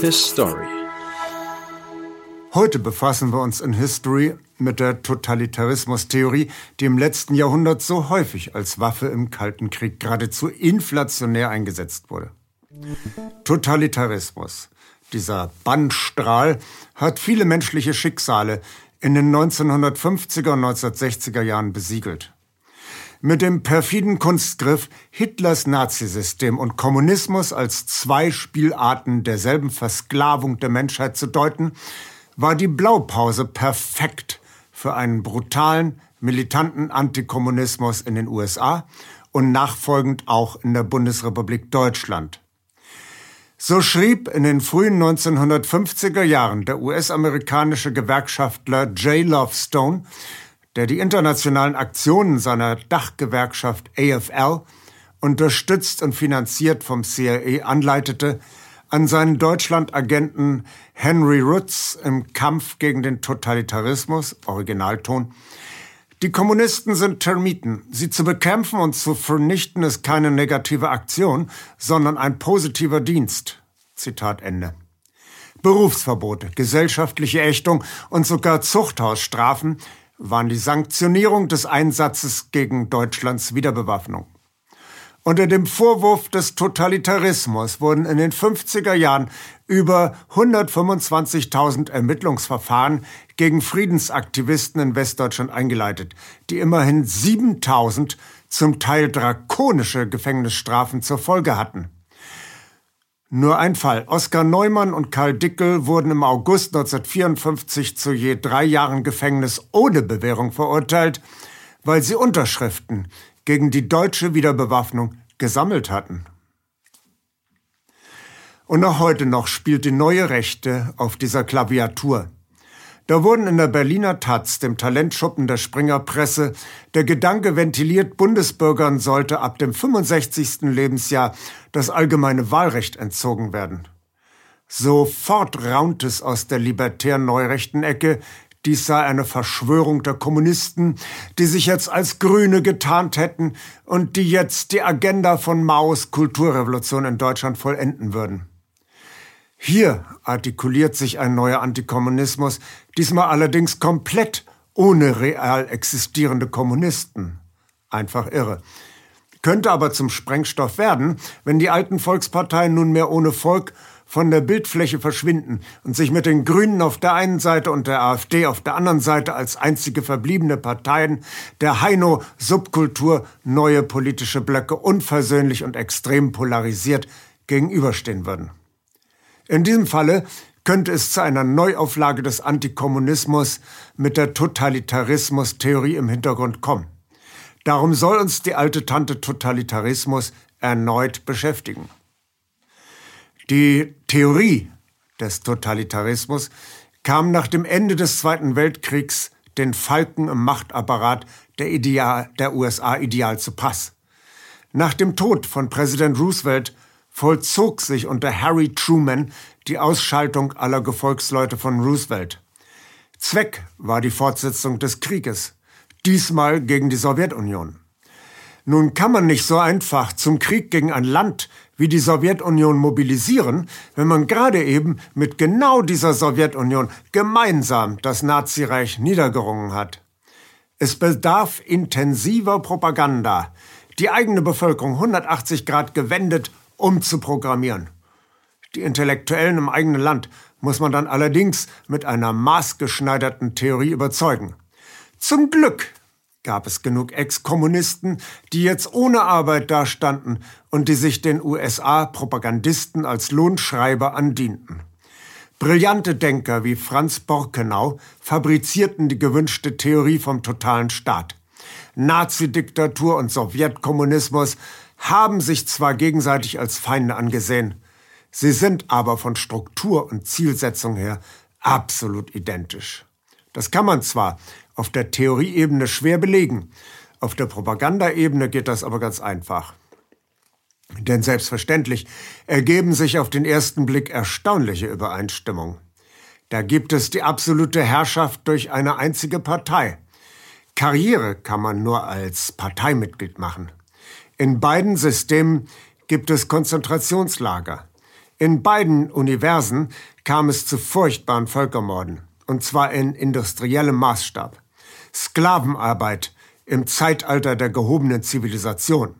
History. Heute befassen wir uns in History mit der Totalitarismustheorie, die im letzten Jahrhundert so häufig als Waffe im Kalten Krieg geradezu inflationär eingesetzt wurde. Totalitarismus, dieser Bannstrahl, hat viele menschliche Schicksale in den 1950er und 1960er Jahren besiegelt. Mit dem perfiden Kunstgriff Hitlers Nazisystem und Kommunismus als zwei Spielarten derselben Versklavung der Menschheit zu deuten, war die Blaupause perfekt für einen brutalen, militanten Antikommunismus in den USA und nachfolgend auch in der Bundesrepublik Deutschland. So schrieb in den frühen 1950er Jahren der US-amerikanische Gewerkschaftler J. Love Stone, der die internationalen Aktionen seiner Dachgewerkschaft AFL, unterstützt und finanziert vom CIA, anleitete, an seinen Deutschlandagenten Henry Rutz im Kampf gegen den Totalitarismus, Originalton, die Kommunisten sind Termiten. Sie zu bekämpfen und zu vernichten ist keine negative Aktion, sondern ein positiver Dienst. Zitat Ende. Berufsverbote, gesellschaftliche Ächtung und sogar Zuchthausstrafen waren die Sanktionierung des Einsatzes gegen Deutschlands Wiederbewaffnung. Unter dem Vorwurf des Totalitarismus wurden in den 50er Jahren über 125.000 Ermittlungsverfahren gegen Friedensaktivisten in Westdeutschland eingeleitet, die immerhin 7.000 zum Teil drakonische Gefängnisstrafen zur Folge hatten. Nur ein Fall. Oskar Neumann und Karl Dickel wurden im August 1954 zu je drei Jahren Gefängnis ohne Bewährung verurteilt, weil sie Unterschriften gegen die deutsche Wiederbewaffnung gesammelt hatten. Und auch heute noch spielt die neue Rechte auf dieser Klaviatur. Da wurden in der Berliner Taz, dem Talentschuppen der Springerpresse, der Gedanke ventiliert, Bundesbürgern sollte ab dem 65. Lebensjahr das allgemeine Wahlrecht entzogen werden. Sofort raunt es aus der libertären neurechten Ecke, dies sei eine Verschwörung der Kommunisten, die sich jetzt als Grüne getarnt hätten und die jetzt die Agenda von Maos Kulturrevolution in Deutschland vollenden würden. Hier artikuliert sich ein neuer Antikommunismus, diesmal allerdings komplett ohne real existierende Kommunisten. Einfach irre. Könnte aber zum Sprengstoff werden, wenn die alten Volksparteien nunmehr ohne Volk von der Bildfläche verschwinden und sich mit den Grünen auf der einen Seite und der AfD auf der anderen Seite als einzige verbliebene Parteien der Heino-Subkultur neue politische Blöcke unversöhnlich und extrem polarisiert gegenüberstehen würden. In diesem Falle könnte es zu einer Neuauflage des Antikommunismus mit der Totalitarismus-Theorie im Hintergrund kommen. Darum soll uns die alte Tante Totalitarismus erneut beschäftigen. Die Theorie des Totalitarismus kam nach dem Ende des Zweiten Weltkriegs den Falken im Machtapparat der, Ideal, der USA ideal zu Pass. Nach dem Tod von Präsident Roosevelt vollzog sich unter Harry Truman die Ausschaltung aller Gefolgsleute von Roosevelt. Zweck war die Fortsetzung des Krieges, diesmal gegen die Sowjetunion. Nun kann man nicht so einfach zum Krieg gegen ein Land wie die Sowjetunion mobilisieren, wenn man gerade eben mit genau dieser Sowjetunion gemeinsam das Nazireich niedergerungen hat. Es bedarf intensiver Propaganda, die eigene Bevölkerung 180 Grad gewendet umzuprogrammieren. Die Intellektuellen im eigenen Land muss man dann allerdings mit einer maßgeschneiderten Theorie überzeugen. Zum Glück gab es genug Ex-Kommunisten, die jetzt ohne Arbeit dastanden und die sich den USA-Propagandisten als Lohnschreiber andienten. Brillante Denker wie Franz Borkenau fabrizierten die gewünschte Theorie vom totalen Staat. Nazi-Diktatur und Sowjetkommunismus haben sich zwar gegenseitig als Feinde angesehen, sie sind aber von Struktur und Zielsetzung her absolut identisch. Das kann man zwar auf der Theorieebene schwer belegen. Auf der Propagandaebene geht das aber ganz einfach. Denn selbstverständlich ergeben sich auf den ersten Blick erstaunliche Übereinstimmungen. Da gibt es die absolute Herrschaft durch eine einzige Partei. Karriere kann man nur als Parteimitglied machen. In beiden Systemen gibt es Konzentrationslager. In beiden Universen kam es zu furchtbaren Völkermorden, und zwar in industriellem Maßstab. Sklavenarbeit im Zeitalter der gehobenen Zivilisation.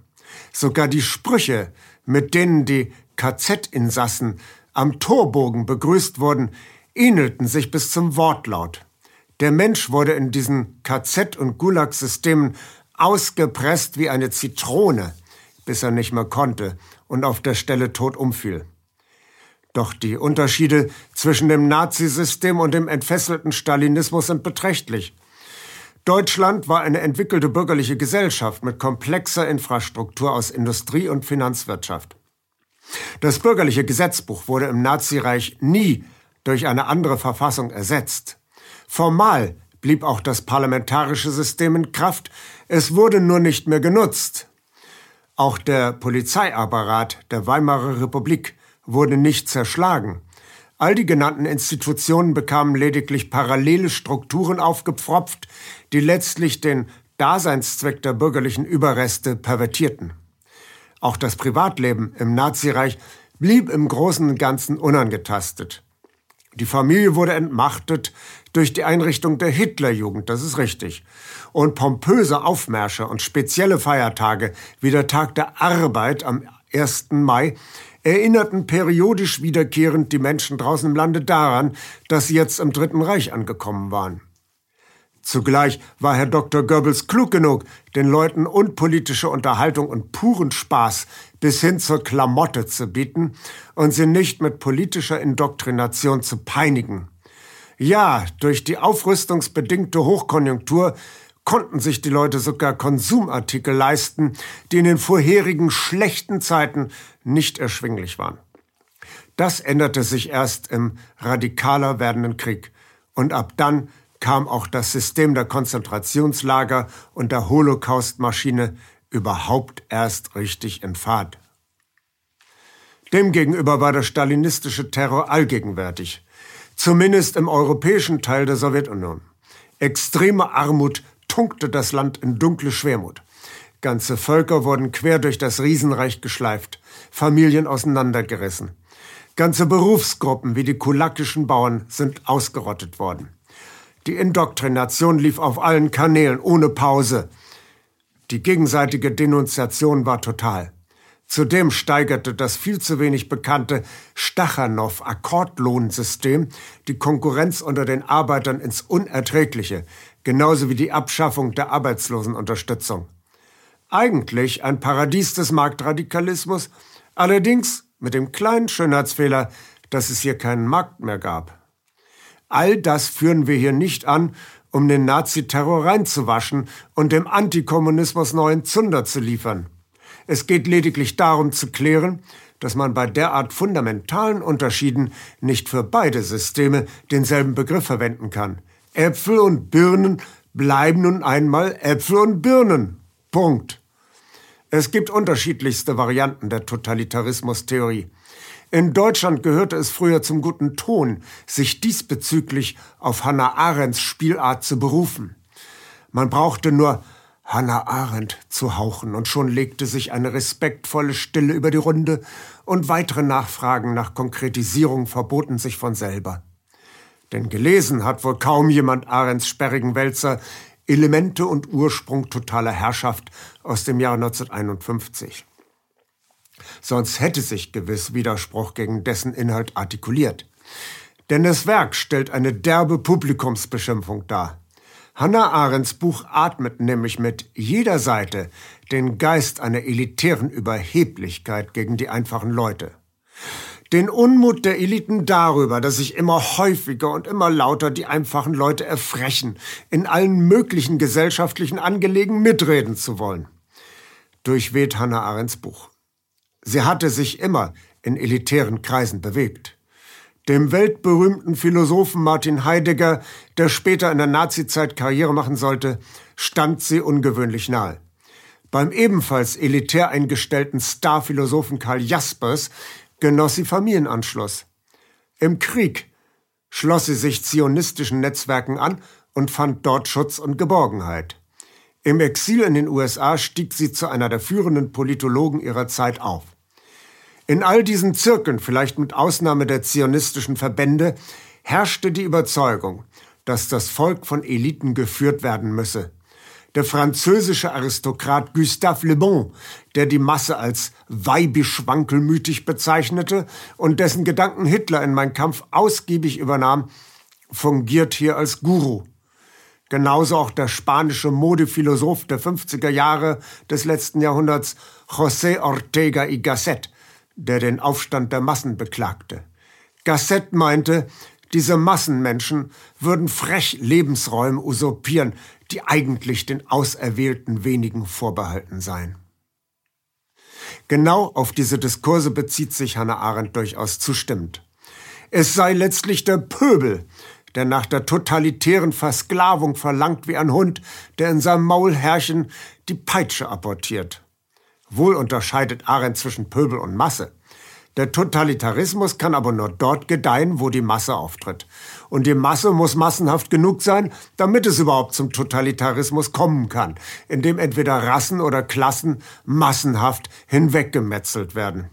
Sogar die Sprüche, mit denen die KZ-Insassen am Torbogen begrüßt wurden, ähnelten sich bis zum Wortlaut. Der Mensch wurde in diesen KZ- und Gulag-Systemen ausgepresst wie eine Zitrone, bis er nicht mehr konnte und auf der Stelle tot umfiel. Doch die Unterschiede zwischen dem Nazisystem und dem entfesselten Stalinismus sind beträchtlich. Deutschland war eine entwickelte bürgerliche Gesellschaft mit komplexer Infrastruktur aus Industrie und Finanzwirtschaft. Das bürgerliche Gesetzbuch wurde im Nazireich nie durch eine andere Verfassung ersetzt. Formal blieb auch das parlamentarische System in Kraft, es wurde nur nicht mehr genutzt. Auch der Polizeiapparat der Weimarer Republik wurde nicht zerschlagen. All die genannten Institutionen bekamen lediglich parallele Strukturen aufgepfropft, die letztlich den Daseinszweck der bürgerlichen Überreste pervertierten. Auch das Privatleben im Nazireich blieb im Großen und Ganzen unangetastet. Die Familie wurde entmachtet durch die Einrichtung der Hitlerjugend, das ist richtig. Und pompöse Aufmärsche und spezielle Feiertage wie der Tag der Arbeit am 1. Mai erinnerten periodisch wiederkehrend die Menschen draußen im Lande daran, dass sie jetzt im Dritten Reich angekommen waren. Zugleich war Herr Dr. Goebbels klug genug, den Leuten unpolitische Unterhaltung und puren Spaß bis hin zur Klamotte zu bieten und sie nicht mit politischer Indoktrination zu peinigen. Ja, durch die aufrüstungsbedingte Hochkonjunktur konnten sich die Leute sogar Konsumartikel leisten, die in den vorherigen schlechten Zeiten nicht erschwinglich waren. Das änderte sich erst im radikaler werdenden Krieg. Und ab dann kam auch das System der Konzentrationslager und der Holocaustmaschine überhaupt erst richtig in Fahrt. Demgegenüber war der stalinistische Terror allgegenwärtig, zumindest im europäischen Teil der Sowjetunion. Extreme Armut tunkte das Land in dunkle Schwermut. Ganze Völker wurden quer durch das Riesenreich geschleift, Familien auseinandergerissen. Ganze Berufsgruppen wie die kulakischen Bauern sind ausgerottet worden. Die Indoktrination lief auf allen Kanälen ohne Pause. Die gegenseitige Denunziation war total. Zudem steigerte das viel zu wenig bekannte Stachanow-Akkordlohnsystem die Konkurrenz unter den Arbeitern ins Unerträgliche, genauso wie die Abschaffung der Arbeitslosenunterstützung. Eigentlich ein Paradies des Marktradikalismus, allerdings mit dem kleinen Schönheitsfehler, dass es hier keinen Markt mehr gab. All das führen wir hier nicht an, um den Nazi-Terror reinzuwaschen und dem Antikommunismus neuen Zunder zu liefern. Es geht lediglich darum zu klären, dass man bei derart fundamentalen Unterschieden nicht für beide Systeme denselben Begriff verwenden kann. Äpfel und Birnen bleiben nun einmal Äpfel und Birnen. Punkt. Es gibt unterschiedlichste Varianten der Totalitarismustheorie. In Deutschland gehörte es früher zum guten Ton, sich diesbezüglich auf Hannah Arendts Spielart zu berufen. Man brauchte nur Hannah Arendt zu hauchen, und schon legte sich eine respektvolle Stille über die Runde, und weitere Nachfragen nach Konkretisierung verboten sich von selber. Denn gelesen hat wohl kaum jemand Arends sperrigen Wälzer Elemente und Ursprung totaler Herrschaft aus dem Jahr 1951. Sonst hätte sich gewiss Widerspruch gegen dessen Inhalt artikuliert. Denn das Werk stellt eine derbe Publikumsbeschimpfung dar. Hannah Arendts Buch atmet nämlich mit jeder Seite den Geist einer elitären Überheblichkeit gegen die einfachen Leute. Den Unmut der Eliten darüber, dass sich immer häufiger und immer lauter die einfachen Leute erfrechen, in allen möglichen gesellschaftlichen Angelegen mitreden zu wollen. Durchweht Hannah Arendts Buch. Sie hatte sich immer in elitären Kreisen bewegt. Dem weltberühmten Philosophen Martin Heidegger, der später in der Nazizeit Karriere machen sollte, stand sie ungewöhnlich nahe. Beim ebenfalls elitär eingestellten Starphilosophen Karl Jaspers genoss sie Familienanschluss. Im Krieg schloss sie sich zionistischen Netzwerken an und fand dort Schutz und Geborgenheit. Im Exil in den USA stieg sie zu einer der führenden Politologen ihrer Zeit auf. In all diesen Zirkeln, vielleicht mit Ausnahme der zionistischen Verbände, herrschte die Überzeugung, dass das Volk von Eliten geführt werden müsse. Der französische Aristokrat Gustave Le Bon, der die Masse als weibisch wankelmütig bezeichnete und dessen Gedanken Hitler in Mein Kampf ausgiebig übernahm, fungiert hier als Guru. Genauso auch der spanische Modephilosoph der 50er Jahre des letzten Jahrhunderts, José Ortega y Gasset, der den Aufstand der Massen beklagte. Gasset meinte, diese Massenmenschen würden frech Lebensräume usurpieren, die eigentlich den auserwählten wenigen vorbehalten seien. Genau auf diese Diskurse bezieht sich Hannah Arendt durchaus zustimmend. Es sei letztlich der Pöbel, der nach der totalitären Versklavung verlangt wie ein Hund, der in seinem Maulherrchen die Peitsche apportiert. Wohl unterscheidet Arendt zwischen Pöbel und Masse. Der Totalitarismus kann aber nur dort gedeihen, wo die Masse auftritt. Und die Masse muss massenhaft genug sein, damit es überhaupt zum Totalitarismus kommen kann, indem entweder Rassen oder Klassen massenhaft hinweggemetzelt werden.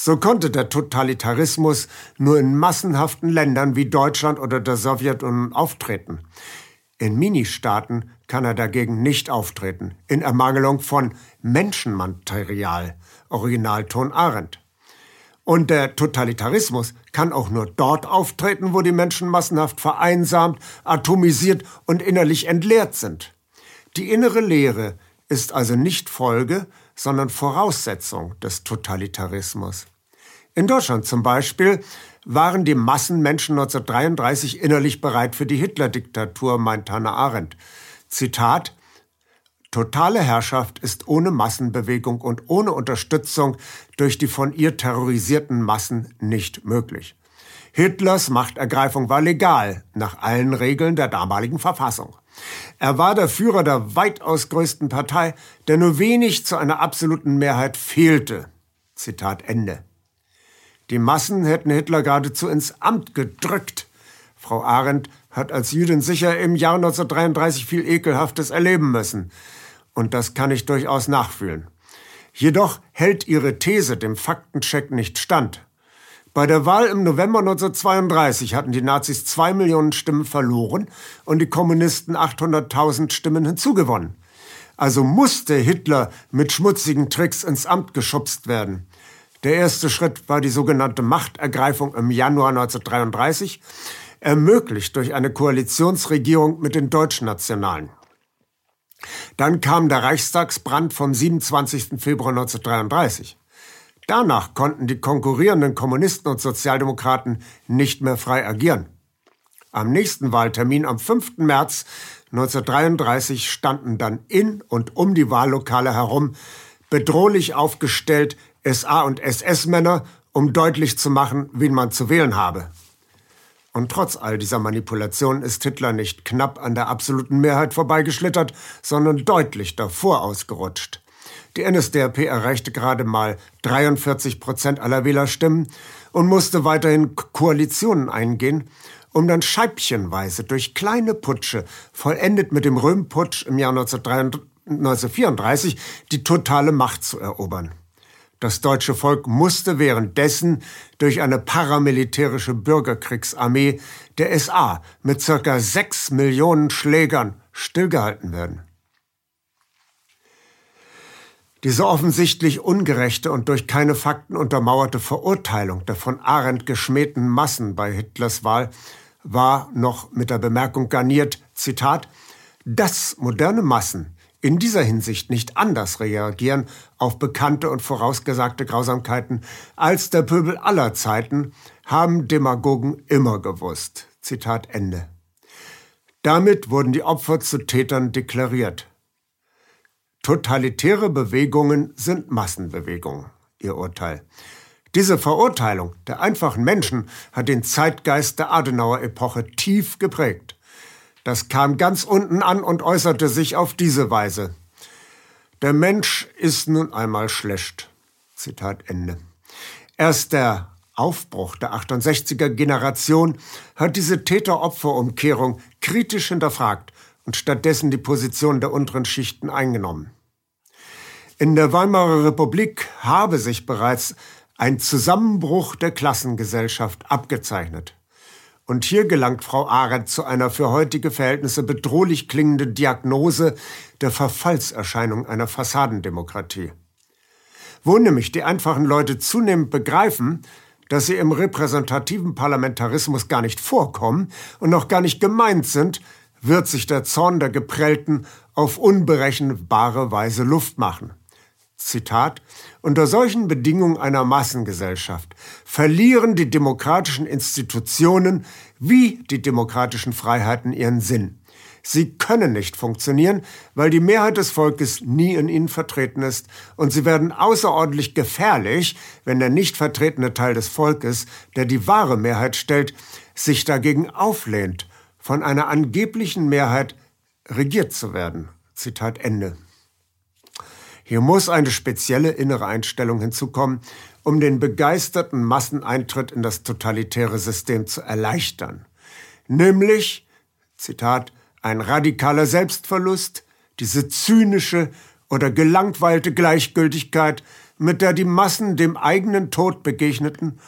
So konnte der Totalitarismus nur in massenhaften Ländern wie Deutschland oder der Sowjetunion auftreten. In Ministaaten kann er dagegen nicht auftreten, in Ermangelung von Menschenmaterial, Originalton Arendt. Und der Totalitarismus kann auch nur dort auftreten, wo die Menschen massenhaft vereinsamt, atomisiert und innerlich entleert sind. Die innere Leere ist also nicht Folge, sondern Voraussetzung des Totalitarismus. In Deutschland zum Beispiel waren die Massenmenschen 1933 innerlich bereit für die Hitler-Diktatur, meint Hannah Arendt. Zitat Totale Herrschaft ist ohne Massenbewegung und ohne Unterstützung durch die von ihr terrorisierten Massen nicht möglich. Hitlers Machtergreifung war legal, nach allen Regeln der damaligen Verfassung. Er war der Führer der weitaus größten Partei, der nur wenig zu einer absoluten Mehrheit fehlte. Zitat Ende. Die Massen hätten Hitler geradezu ins Amt gedrückt. Frau Arendt hat als Jüdin sicher im Jahr 1933 viel Ekelhaftes erleben müssen. Und das kann ich durchaus nachfühlen. Jedoch hält ihre These dem Faktencheck nicht stand. Bei der Wahl im November 1932 hatten die Nazis zwei Millionen Stimmen verloren und die Kommunisten 800.000 Stimmen hinzugewonnen. Also musste Hitler mit schmutzigen Tricks ins Amt geschubst werden. Der erste Schritt war die sogenannte Machtergreifung im Januar 1933, ermöglicht durch eine Koalitionsregierung mit den Deutschnationalen. Dann kam der Reichstagsbrand vom 27. Februar 1933. Danach konnten die konkurrierenden Kommunisten und Sozialdemokraten nicht mehr frei agieren. Am nächsten Wahltermin am 5. März 1933 standen dann in und um die Wahllokale herum bedrohlich aufgestellt SA- und SS-Männer, um deutlich zu machen, wen man zu wählen habe. Und trotz all dieser Manipulationen ist Hitler nicht knapp an der absoluten Mehrheit vorbeigeschlittert, sondern deutlich davor ausgerutscht. Die NSDAP erreichte gerade mal 43 Prozent aller Wählerstimmen und musste weiterhin Koalitionen eingehen, um dann scheibchenweise durch kleine Putsche, vollendet mit dem Röhmputsch im Jahr 1934, die totale Macht zu erobern. Das deutsche Volk musste währenddessen durch eine paramilitärische Bürgerkriegsarmee der SA mit circa sechs Millionen Schlägern stillgehalten werden. Diese offensichtlich ungerechte und durch keine Fakten untermauerte Verurteilung der von Arendt geschmähten Massen bei Hitlers Wahl war noch mit der Bemerkung garniert, Zitat, dass moderne Massen in dieser Hinsicht nicht anders reagieren auf bekannte und vorausgesagte Grausamkeiten als der Pöbel aller Zeiten, haben Demagogen immer gewusst. Zitat Ende. Damit wurden die Opfer zu Tätern deklariert. Totalitäre Bewegungen sind Massenbewegungen, ihr Urteil. Diese Verurteilung der einfachen Menschen hat den Zeitgeist der Adenauer-Epoche tief geprägt. Das kam ganz unten an und äußerte sich auf diese Weise. Der Mensch ist nun einmal schlecht. Zitat Ende. Erst der Aufbruch der 68er Generation hat diese Täter-Opfer-Umkehrung kritisch hinterfragt und stattdessen die Position der unteren Schichten eingenommen. In der Weimarer Republik habe sich bereits ein Zusammenbruch der Klassengesellschaft abgezeichnet. Und hier gelangt Frau Arendt zu einer für heutige Verhältnisse bedrohlich klingenden Diagnose der Verfallserscheinung einer Fassadendemokratie. Wo nämlich die einfachen Leute zunehmend begreifen, dass sie im repräsentativen Parlamentarismus gar nicht vorkommen und noch gar nicht gemeint sind, wird sich der Zorn der Geprellten auf unberechenbare Weise Luft machen. Zitat, unter solchen Bedingungen einer Massengesellschaft verlieren die demokratischen Institutionen wie die demokratischen Freiheiten ihren Sinn. Sie können nicht funktionieren, weil die Mehrheit des Volkes nie in ihnen vertreten ist, und sie werden außerordentlich gefährlich, wenn der nicht vertretene Teil des Volkes, der die wahre Mehrheit stellt, sich dagegen auflehnt, von einer angeblichen Mehrheit regiert zu werden. Zitat Ende. Hier muss eine spezielle innere Einstellung hinzukommen, um den begeisterten Masseneintritt in das totalitäre System zu erleichtern. Nämlich, Zitat, ein radikaler Selbstverlust, diese zynische oder gelangweilte Gleichgültigkeit, mit der die Massen dem eigenen Tod begegneten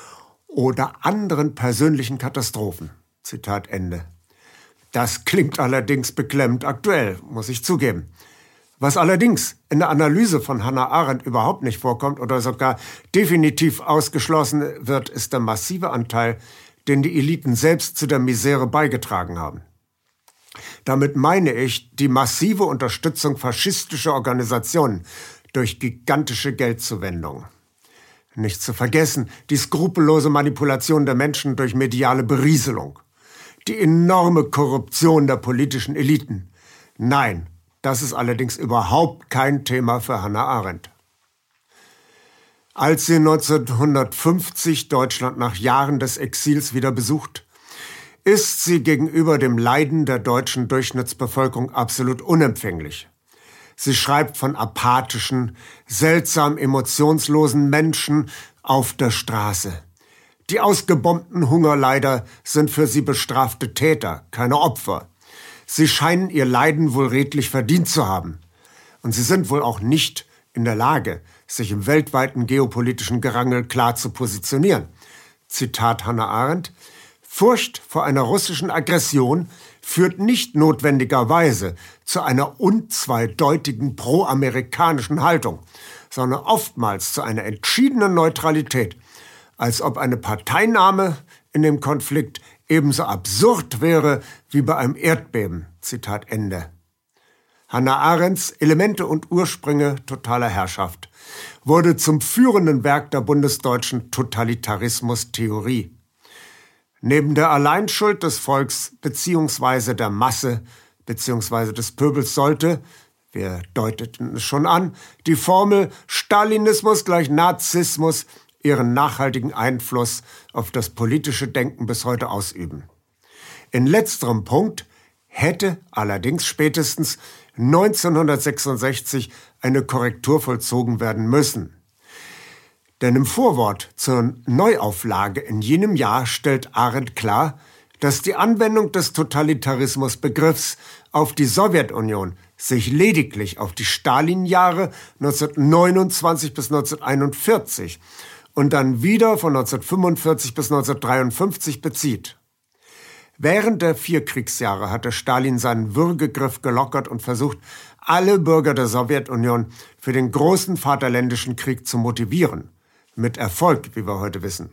oder anderen persönlichen Katastrophen. Zitat Ende. Das klingt allerdings beklemmend aktuell, muss ich zugeben. Was allerdings in der Analyse von Hannah Arendt überhaupt nicht vorkommt oder sogar definitiv ausgeschlossen wird, ist der massive Anteil, den die Eliten selbst zu der Misere beigetragen haben. Damit meine ich die massive Unterstützung faschistischer Organisationen durch gigantische Geldzuwendungen. Nicht zu vergessen die skrupellose Manipulation der Menschen durch mediale Berieselung, die enorme Korruption der politischen Eliten. Nein, das ist allerdings überhaupt kein Thema für Hannah Arendt. Als sie 1950 Deutschland nach Jahren des Exils wieder besucht, ist sie gegenüber dem Leiden der deutschen Durchschnittsbevölkerung absolut unempfänglich. Sie schreibt von apathischen, seltsam emotionslosen Menschen auf der Straße. Die ausgebombten Hungerleider sind für sie bestrafte Täter, keine Opfer. Sie scheinen ihr Leiden wohl redlich verdient zu haben. Und sie sind wohl auch nicht in der Lage, sich im weltweiten geopolitischen Gerangel klar zu positionieren. Zitat Hannah Arendt. Furcht vor einer russischen Aggression führt nicht notwendigerweise zu einer unzweideutigen proamerikanischen Haltung, sondern oftmals zu einer entschiedenen Neutralität, als ob eine Parteinahme in dem Konflikt ebenso absurd wäre wie bei einem Erdbeben. Zitat Ende. Hannah Arendts Elemente und Ursprünge totaler Herrschaft wurde zum führenden Werk der bundesdeutschen Totalitarismus-Theorie. Neben der Alleinschuld des Volks bzw. der Masse bzw. des Pöbels sollte, wir deuteten es schon an, die Formel Stalinismus gleich Nazismus ihren nachhaltigen Einfluss auf das politische Denken bis heute ausüben. In letzterem Punkt hätte allerdings spätestens 1966 eine Korrektur vollzogen werden müssen. Denn im Vorwort zur Neuauflage in jenem Jahr stellt Arendt klar, dass die Anwendung des Totalitarismusbegriffs auf die Sowjetunion sich lediglich auf die Stalin-Jahre 1929 bis 1941 und dann wieder von 1945 bis 1953 bezieht. Während der vier Kriegsjahre hatte Stalin seinen Würgegriff gelockert und versucht, alle Bürger der Sowjetunion für den großen Vaterländischen Krieg zu motivieren. Mit Erfolg, wie wir heute wissen.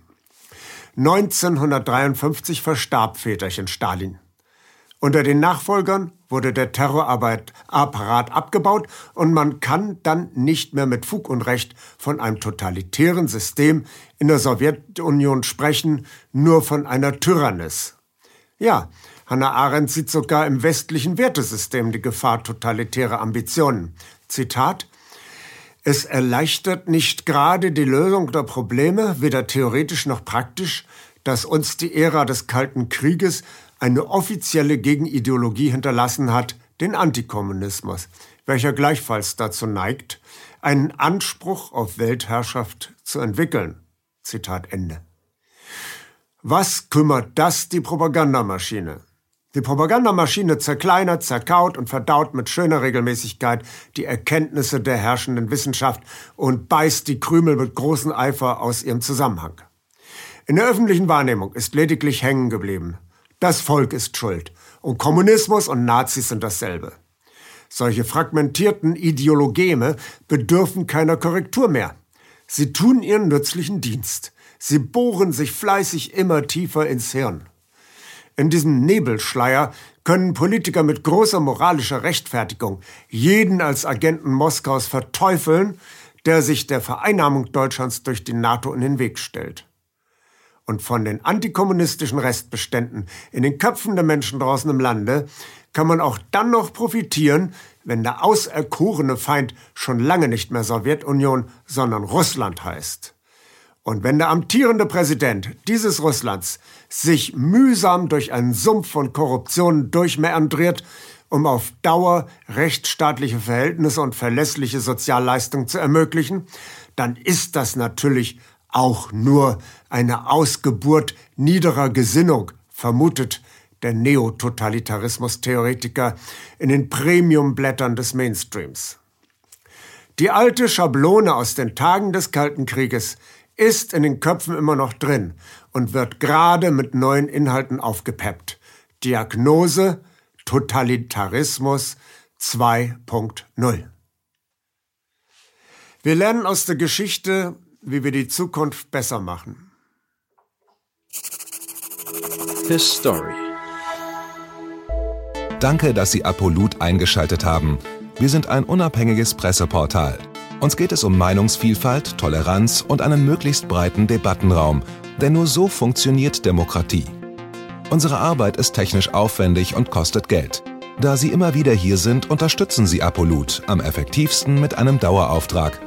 1953 verstarb Väterchen Stalin. Unter den Nachfolgern wurde der Terrorapparat abgebaut und man kann dann nicht mehr mit Fug und Recht von einem totalitären System in der Sowjetunion sprechen, nur von einer Tyrannis. Ja, Hannah Arendt sieht sogar im westlichen Wertesystem die Gefahr totalitärer Ambitionen. Zitat Es erleichtert nicht gerade die Lösung der Probleme, weder theoretisch noch praktisch, dass uns die Ära des Kalten Krieges eine offizielle Gegenideologie hinterlassen hat, den Antikommunismus, welcher gleichfalls dazu neigt, einen Anspruch auf Weltherrschaft zu entwickeln. Zitat Ende. Was kümmert das die Propagandamaschine? Die Propagandamaschine zerkleinert, zerkaut und verdaut mit schöner Regelmäßigkeit die Erkenntnisse der herrschenden Wissenschaft und beißt die Krümel mit großem Eifer aus ihrem Zusammenhang. In der öffentlichen Wahrnehmung ist lediglich hängen geblieben. Das Volk ist schuld. Und Kommunismus und Nazis sind dasselbe. Solche fragmentierten Ideologeme bedürfen keiner Korrektur mehr. Sie tun ihren nützlichen Dienst. Sie bohren sich fleißig immer tiefer ins Hirn. In diesem Nebelschleier können Politiker mit großer moralischer Rechtfertigung jeden als Agenten Moskaus verteufeln, der sich der Vereinnahmung Deutschlands durch die NATO in den Weg stellt. Und von den antikommunistischen Restbeständen in den Köpfen der Menschen draußen im Lande kann man auch dann noch profitieren, wenn der auserkorene Feind schon lange nicht mehr Sowjetunion, sondern Russland heißt. Und wenn der amtierende Präsident dieses Russlands sich mühsam durch einen Sumpf von Korruption durchmeandriert, um auf Dauer rechtsstaatliche Verhältnisse und verlässliche Sozialleistungen zu ermöglichen, dann ist das natürlich auch nur eine Ausgeburt niederer Gesinnung, vermutet der Neototalitarismus-Theoretiker in den Premiumblättern des Mainstreams. Die alte Schablone aus den Tagen des Kalten Krieges ist in den Köpfen immer noch drin und wird gerade mit neuen Inhalten aufgepeppt. Diagnose Totalitarismus 2.0. Wir lernen aus der Geschichte, wie wir die Zukunft besser machen. His Story. Danke, dass Sie Apolut eingeschaltet haben. Wir sind ein unabhängiges Presseportal. Uns geht es um Meinungsvielfalt, Toleranz und einen möglichst breiten Debattenraum, denn nur so funktioniert Demokratie. Unsere Arbeit ist technisch aufwendig und kostet Geld. Da Sie immer wieder hier sind, unterstützen Sie Apolut am effektivsten mit einem Dauerauftrag.